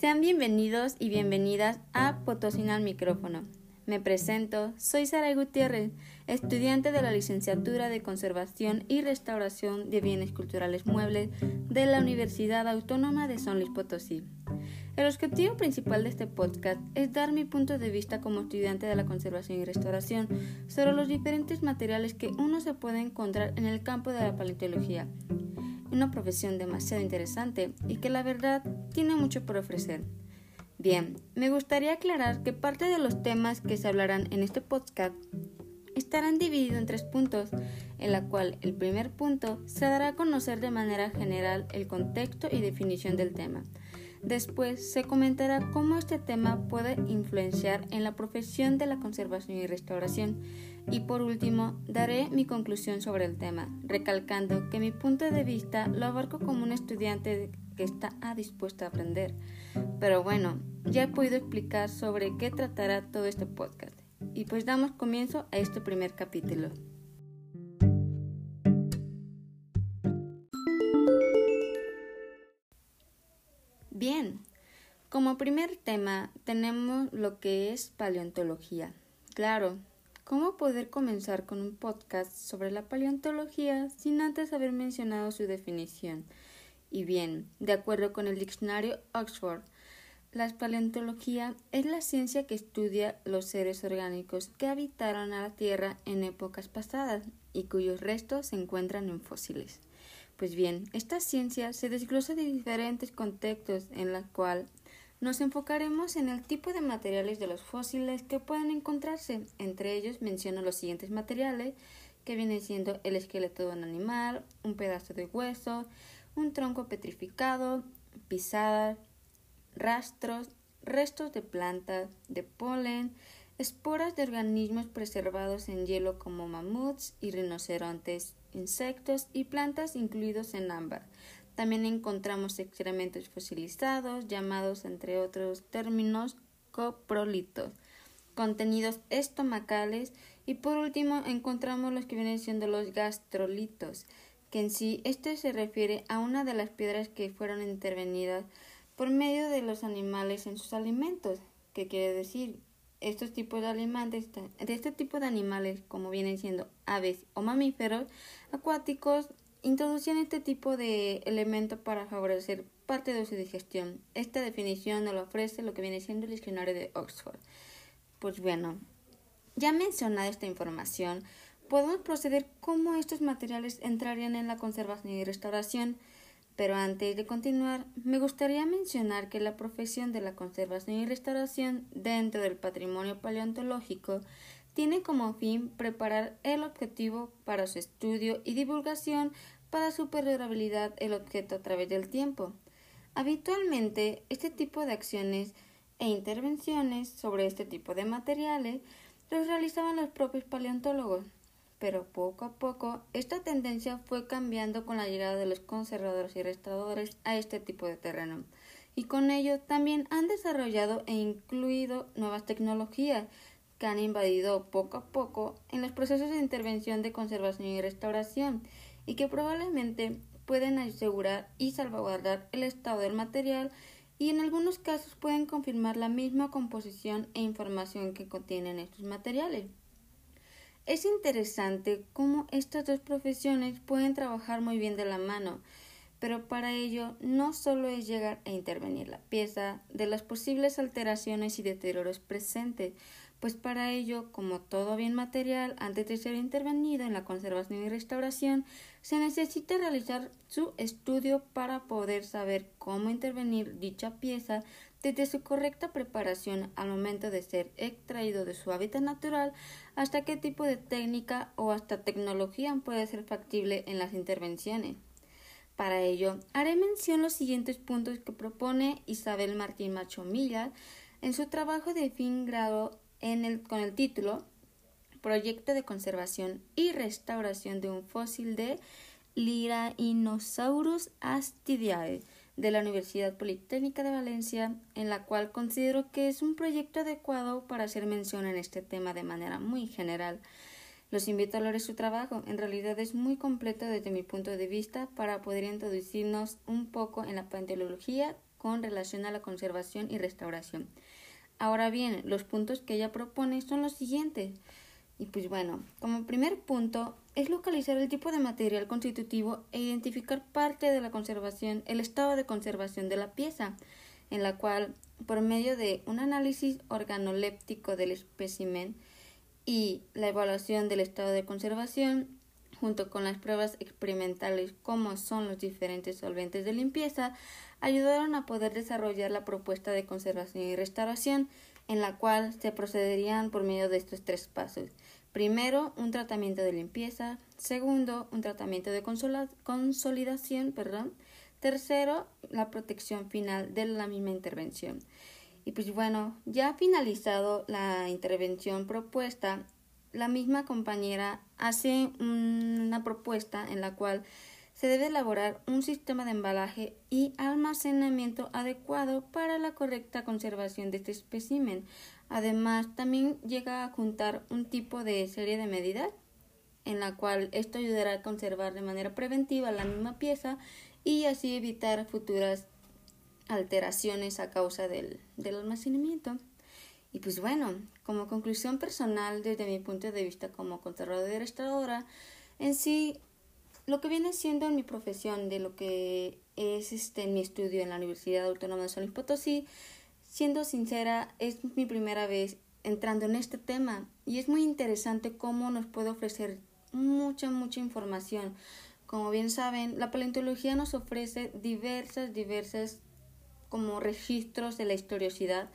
Sean bienvenidos y bienvenidas a Potosina al micrófono. Me presento, soy Sara Gutiérrez, estudiante de la licenciatura de Conservación y Restauración de Bienes Culturales Muebles de la Universidad Autónoma de San Luis Potosí. El objetivo principal de este podcast es dar mi punto de vista como estudiante de la conservación y restauración sobre los diferentes materiales que uno se puede encontrar en el campo de la paleontología una profesión demasiado interesante y que la verdad tiene mucho por ofrecer. Bien, me gustaría aclarar que parte de los temas que se hablarán en este podcast estarán divididos en tres puntos, en la cual el primer punto se dará a conocer de manera general el contexto y definición del tema. Después se comentará cómo este tema puede influenciar en la profesión de la conservación y restauración. Y por último, daré mi conclusión sobre el tema, recalcando que mi punto de vista lo abarco como un estudiante que está dispuesto a aprender. Pero bueno, ya he podido explicar sobre qué tratará todo este podcast. Y pues damos comienzo a este primer capítulo. Bien, como primer tema tenemos lo que es paleontología. Claro, ¿cómo poder comenzar con un podcast sobre la paleontología sin antes haber mencionado su definición? Y bien, de acuerdo con el diccionario Oxford, la paleontología es la ciencia que estudia los seres orgánicos que habitaron a la Tierra en épocas pasadas y cuyos restos se encuentran en fósiles. Pues bien, esta ciencia se desglosa de diferentes contextos en la cual nos enfocaremos en el tipo de materiales de los fósiles que pueden encontrarse. Entre ellos menciono los siguientes materiales que vienen siendo el esqueleto de un animal, un pedazo de hueso, un tronco petrificado, pisadas, rastros, restos de plantas, de polen, esporas de organismos preservados en hielo como mamuts y rinocerontes, insectos y plantas incluidos en ámbar. También encontramos excrementos fosilizados, llamados entre otros términos coprolitos, contenidos estomacales. Y por último encontramos los que vienen siendo los gastrolitos, que en sí este se refiere a una de las piedras que fueron intervenidas por medio de los animales en sus alimentos, que quiere decir estos tipos de alimentos, de este tipo de animales, como vienen siendo aves o mamíferos acuáticos, introducían este tipo de elementos para favorecer parte de su digestión. Esta definición nos lo ofrece lo que viene siendo el diccionario de Oxford. Pues bueno, ya mencionada esta información, podemos proceder cómo estos materiales entrarían en la conservación y restauración. Pero antes de continuar, me gustaría mencionar que la profesión de la conservación y restauración dentro del patrimonio paleontológico tiene como fin preparar el objetivo para su estudio y divulgación para su perdurabilidad el objeto a través del tiempo. Habitualmente, este tipo de acciones e intervenciones sobre este tipo de materiales los realizaban los propios paleontólogos, pero poco a poco esta tendencia fue cambiando con la llegada de los conservadores y restauradores a este tipo de terreno, y con ello también han desarrollado e incluido nuevas tecnologías que han invadido poco a poco en los procesos de intervención de conservación y restauración y que probablemente pueden asegurar y salvaguardar el estado del material y en algunos casos pueden confirmar la misma composición e información que contienen estos materiales. Es interesante cómo estas dos profesiones pueden trabajar muy bien de la mano, pero para ello no solo es llegar a intervenir la pieza de las posibles alteraciones y deterioros presentes, pues para ello, como todo bien material, antes de ser intervenido en la conservación y restauración, se necesita realizar su estudio para poder saber cómo intervenir dicha pieza desde su correcta preparación al momento de ser extraído de su hábitat natural hasta qué tipo de técnica o hasta tecnología puede ser factible en las intervenciones. Para ello, haré mención los siguientes puntos que propone Isabel Martín Machomilla en su trabajo de fin grado con el título Proyecto de conservación y restauración de un fósil de Lirainosaurus astidiae de la Universidad Politécnica de Valencia, en la cual considero que es un proyecto adecuado para hacer mención en este tema de manera muy general. Los invito a leer su trabajo, en realidad es muy completo desde mi punto de vista para poder introducirnos un poco en la paleontología con relación a la conservación y restauración. Ahora bien, los puntos que ella propone son los siguientes. Y pues bueno, como primer punto es localizar el tipo de material constitutivo e identificar parte de la conservación, el estado de conservación de la pieza, en la cual, por medio de un análisis organoléptico del espécimen y la evaluación del estado de conservación, junto con las pruebas experimentales como son los diferentes solventes de limpieza, ayudaron a poder desarrollar la propuesta de conservación y restauración, en la cual se procederían por medio de estos tres pasos. Primero, un tratamiento de limpieza. Segundo, un tratamiento de consolidación. Perdón. Tercero, la protección final de la misma intervención. Y pues bueno, ya finalizado la intervención propuesta, la misma compañera hace una propuesta en la cual se debe elaborar un sistema de embalaje y almacenamiento adecuado para la correcta conservación de este espécimen. Además, también llega a juntar un tipo de serie de medidas en la cual esto ayudará a conservar de manera preventiva la misma pieza y así evitar futuras alteraciones a causa del, del almacenamiento. Y pues bueno, como conclusión personal desde mi punto de vista como conservadora y restauradora, en sí lo que viene siendo en mi profesión, de lo que es este, mi estudio en la Universidad Autónoma de San Luis Potosí, siendo sincera, es mi primera vez entrando en este tema y es muy interesante cómo nos puede ofrecer mucha, mucha información. Como bien saben, la paleontología nos ofrece diversas, diversas como registros de la historiosidad,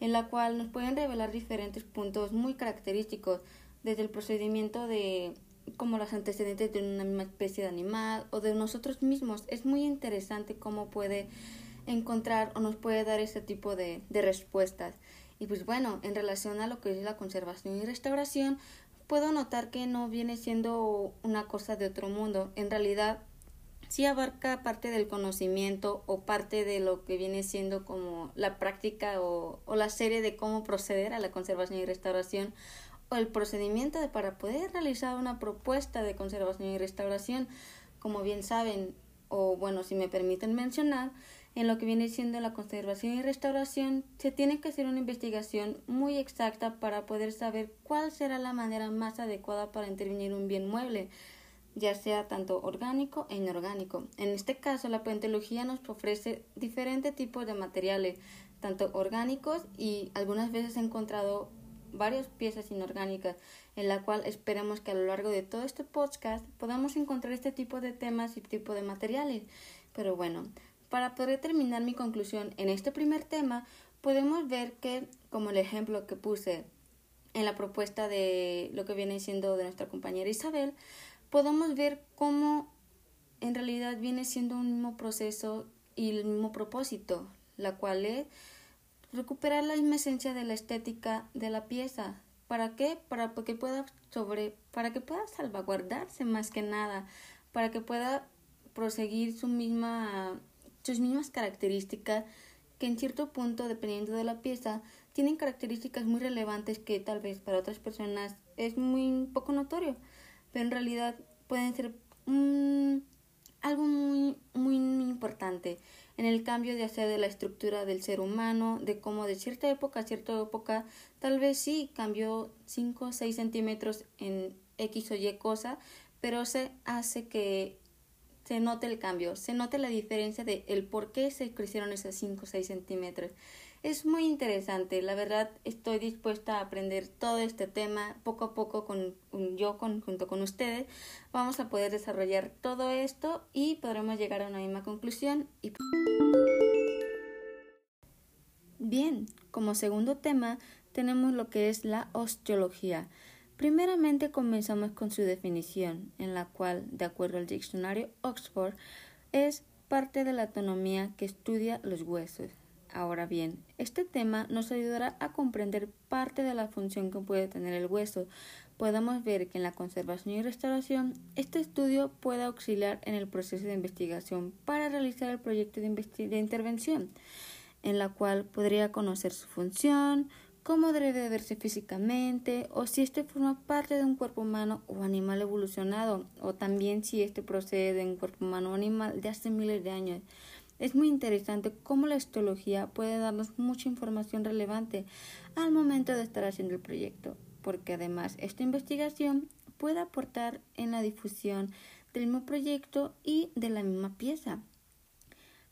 en la cual nos pueden revelar diferentes puntos muy característicos, desde el procedimiento de como los antecedentes de una misma especie de animal o de nosotros mismos. Es muy interesante cómo puede encontrar o nos puede dar ese tipo de, de respuestas. Y pues bueno, en relación a lo que es la conservación y restauración, puedo notar que no viene siendo una cosa de otro mundo. En realidad, sí abarca parte del conocimiento o parte de lo que viene siendo como la práctica o, o la serie de cómo proceder a la conservación y restauración el procedimiento de para poder realizar una propuesta de conservación y restauración, como bien saben, o bueno, si me permiten mencionar, en lo que viene siendo la conservación y restauración, se tiene que hacer una investigación muy exacta para poder saber cuál será la manera más adecuada para intervenir un bien mueble, ya sea tanto orgánico e inorgánico. En este caso, la paleontología nos ofrece diferentes tipos de materiales, tanto orgánicos y algunas veces he encontrado varias piezas inorgánicas, en la cual esperemos que a lo largo de todo este podcast podamos encontrar este tipo de temas y tipo de materiales. Pero bueno, para poder terminar mi conclusión en este primer tema, podemos ver que, como el ejemplo que puse en la propuesta de lo que viene siendo de nuestra compañera Isabel, podemos ver cómo en realidad viene siendo un mismo proceso y el mismo propósito, la cual es recuperar la misma esencia de la estética de la pieza. ¿Para qué? Para que pueda sobre, para que pueda salvaguardarse más que nada, para que pueda proseguir su misma, sus mismas características que en cierto punto, dependiendo de la pieza, tienen características muy relevantes que tal vez para otras personas es muy poco notorio, pero en realidad pueden ser algo muy, muy importante en el cambio de hacer de la estructura del ser humano, de cómo de cierta época a cierta época, tal vez sí cambió 5 o 6 centímetros en X o Y cosa, pero se hace que se note el cambio, se note la diferencia de el por qué se crecieron esos 5 o 6 centímetros. Es muy interesante, la verdad estoy dispuesta a aprender todo este tema poco a poco con yo con, junto con ustedes. Vamos a poder desarrollar todo esto y podremos llegar a una misma conclusión. Y... Bien, como segundo tema tenemos lo que es la osteología. Primeramente comenzamos con su definición, en la cual, de acuerdo al diccionario Oxford, es parte de la anatomía que estudia los huesos. Ahora bien, este tema nos ayudará a comprender parte de la función que puede tener el hueso. Podemos ver que en la conservación y restauración, este estudio puede auxiliar en el proceso de investigación para realizar el proyecto de, de intervención, en la cual podría conocer su función, cómo debe verse físicamente, o si este forma parte de un cuerpo humano o animal evolucionado, o también si este procede de un cuerpo humano o animal de hace miles de años. Es muy interesante cómo la histología puede darnos mucha información relevante al momento de estar haciendo el proyecto, porque además esta investigación puede aportar en la difusión del mismo proyecto y de la misma pieza.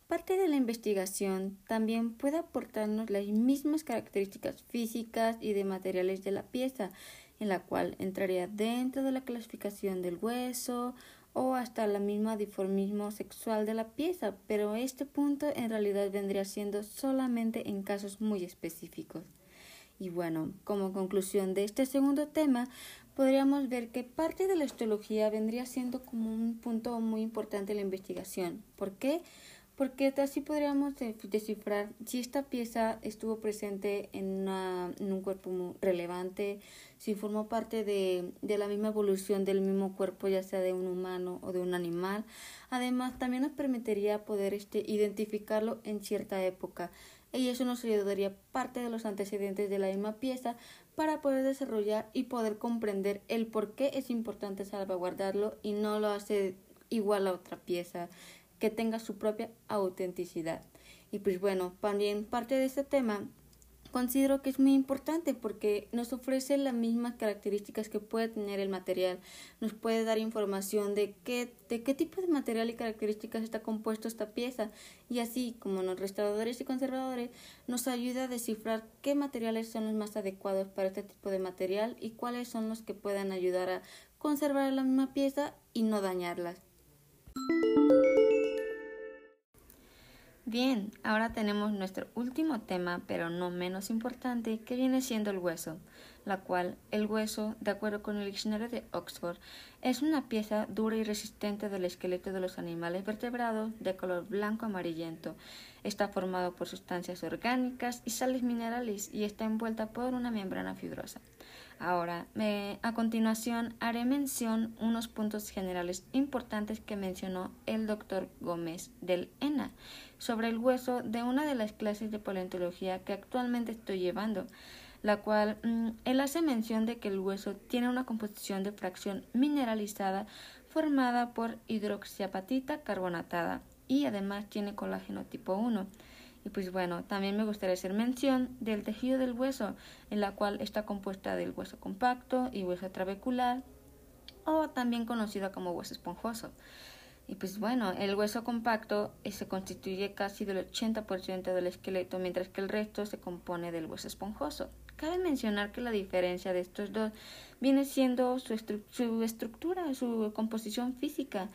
Parte de la investigación también puede aportarnos las mismas características físicas y de materiales de la pieza, en la cual entraría dentro de la clasificación del hueso o hasta la misma diformismo sexual de la pieza, pero este punto en realidad vendría siendo solamente en casos muy específicos. Y bueno, como conclusión de este segundo tema, podríamos ver que parte de la histología vendría siendo como un punto muy importante en la investigación. ¿Por qué? Porque así podríamos descifrar si esta pieza estuvo presente en, un cuerpo relevante, si formó parte de, de, la misma evolución del mismo cuerpo, ya sea de un humano o de un animal. Además, también nos permitiría poder este, identificarlo en cierta época y eso nos ayudaría parte de los antecedentes de la misma pieza para poder desarrollar y poder comprender el por qué es importante salvaguardarlo y no lo hace igual a otra pieza que tenga su propia autenticidad. Y pues bueno, también parte de este tema considero que es muy importante porque nos ofrece las mismas características que puede tener el material, nos puede dar información de qué, de qué tipo de material y características está compuesto esta pieza y así como los restauradores y conservadores nos ayuda a descifrar qué materiales son los más adecuados para este tipo de material y cuáles son los que puedan ayudar a conservar la misma pieza y no dañarlas. Bien, ahora tenemos nuestro último tema, pero no menos importante, que viene siendo el hueso, la cual el hueso, de acuerdo con el diccionario de Oxford, es una pieza dura y resistente del esqueleto de los animales vertebrados de color blanco amarillento. Está formado por sustancias orgánicas y sales minerales y está envuelta por una membrana fibrosa. Ahora, a continuación, haré mención unos puntos generales importantes que mencionó el doctor Gómez del ENA sobre el hueso de una de las clases de paleontología que actualmente estoy llevando, la cual mm, él hace mención de que el hueso tiene una composición de fracción mineralizada formada por hidroxiapatita carbonatada y además tiene colágeno tipo 1. Y pues bueno, también me gustaría hacer mención del tejido del hueso, en la cual está compuesta del hueso compacto y hueso trabecular, o también conocido como hueso esponjoso. Y pues bueno, el hueso compacto eh, se constituye casi del 80% del esqueleto, mientras que el resto se compone del hueso esponjoso. Cabe mencionar que la diferencia de estos dos viene siendo su, su estructura, su composición física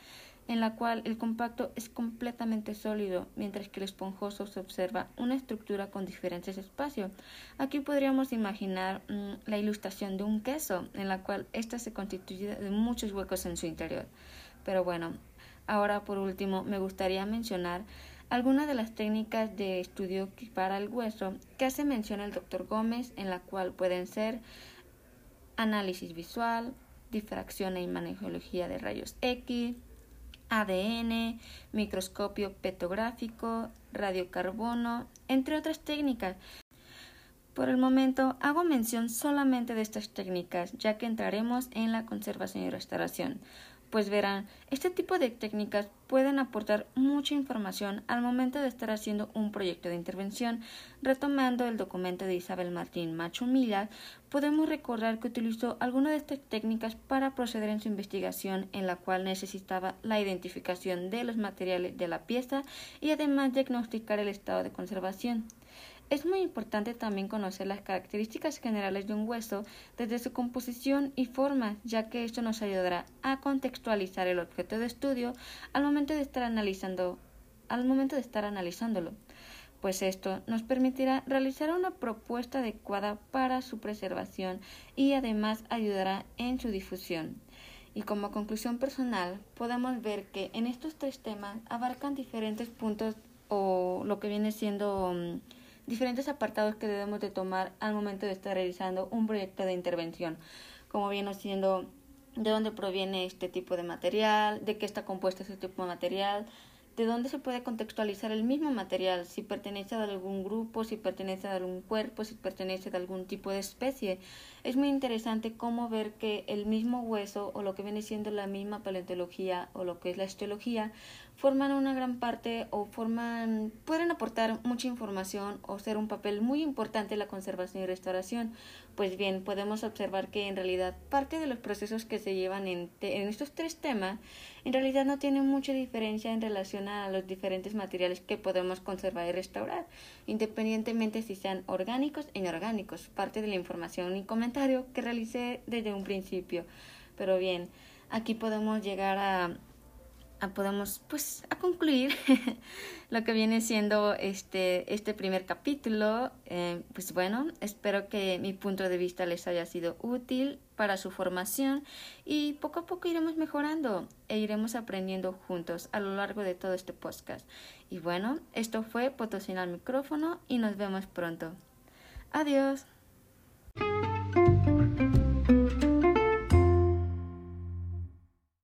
en la cual el compacto es completamente sólido, mientras que el esponjoso se observa una estructura con diferentes espacios. Aquí podríamos imaginar mm, la ilustración de un queso, en la cual ésta se constituye de muchos huecos en su interior. Pero bueno, ahora por último me gustaría mencionar algunas de las técnicas de estudio para el hueso que hace mención el doctor Gómez, en la cual pueden ser análisis visual, difracción e imageología de rayos X, ADN, microscopio petográfico, radiocarbono, entre otras técnicas. Por el momento hago mención solamente de estas técnicas, ya que entraremos en la conservación y restauración. Pues verán, este tipo de técnicas pueden aportar mucha información al momento de estar haciendo un proyecto de intervención. Retomando el documento de Isabel Martín Machumilla, podemos recordar que utilizó algunas de estas técnicas para proceder en su investigación en la cual necesitaba la identificación de los materiales de la pieza y además diagnosticar el estado de conservación. Es muy importante también conocer las características generales de un hueso desde su composición y forma, ya que esto nos ayudará a contextualizar el objeto de estudio al momento de estar analizando, al momento de estar analizándolo, pues esto nos permitirá realizar una propuesta adecuada para su preservación y además ayudará en su difusión. Y como conclusión personal, podemos ver que en estos tres temas abarcan diferentes puntos o lo que viene siendo mm, diferentes apartados que debemos de tomar al momento de estar realizando un proyecto de intervención, como viene siendo de dónde proviene este tipo de material, de qué está compuesto este tipo de material, de dónde se puede contextualizar el mismo material, si pertenece a algún grupo, si pertenece a algún cuerpo, si pertenece a algún tipo de especie. Es muy interesante cómo ver que el mismo hueso o lo que viene siendo la misma paleontología o lo que es la histología forman una gran parte o forman pueden aportar mucha información o ser un papel muy importante en la conservación y restauración. Pues bien, podemos observar que en realidad parte de los procesos que se llevan en, en estos tres temas en realidad no tienen mucha diferencia en relación a los diferentes materiales que podemos conservar y restaurar, independientemente si sean orgánicos o inorgánicos, parte de la información y comentario que realicé desde un principio. Pero bien, aquí podemos llegar a podemos pues a concluir lo que viene siendo este este primer capítulo. Eh, pues bueno espero que mi punto de vista les haya sido útil para su formación y poco a poco iremos mejorando e iremos aprendiendo juntos a lo largo de todo este podcast. Y bueno esto fue Potosina al micrófono y nos vemos pronto. Adiós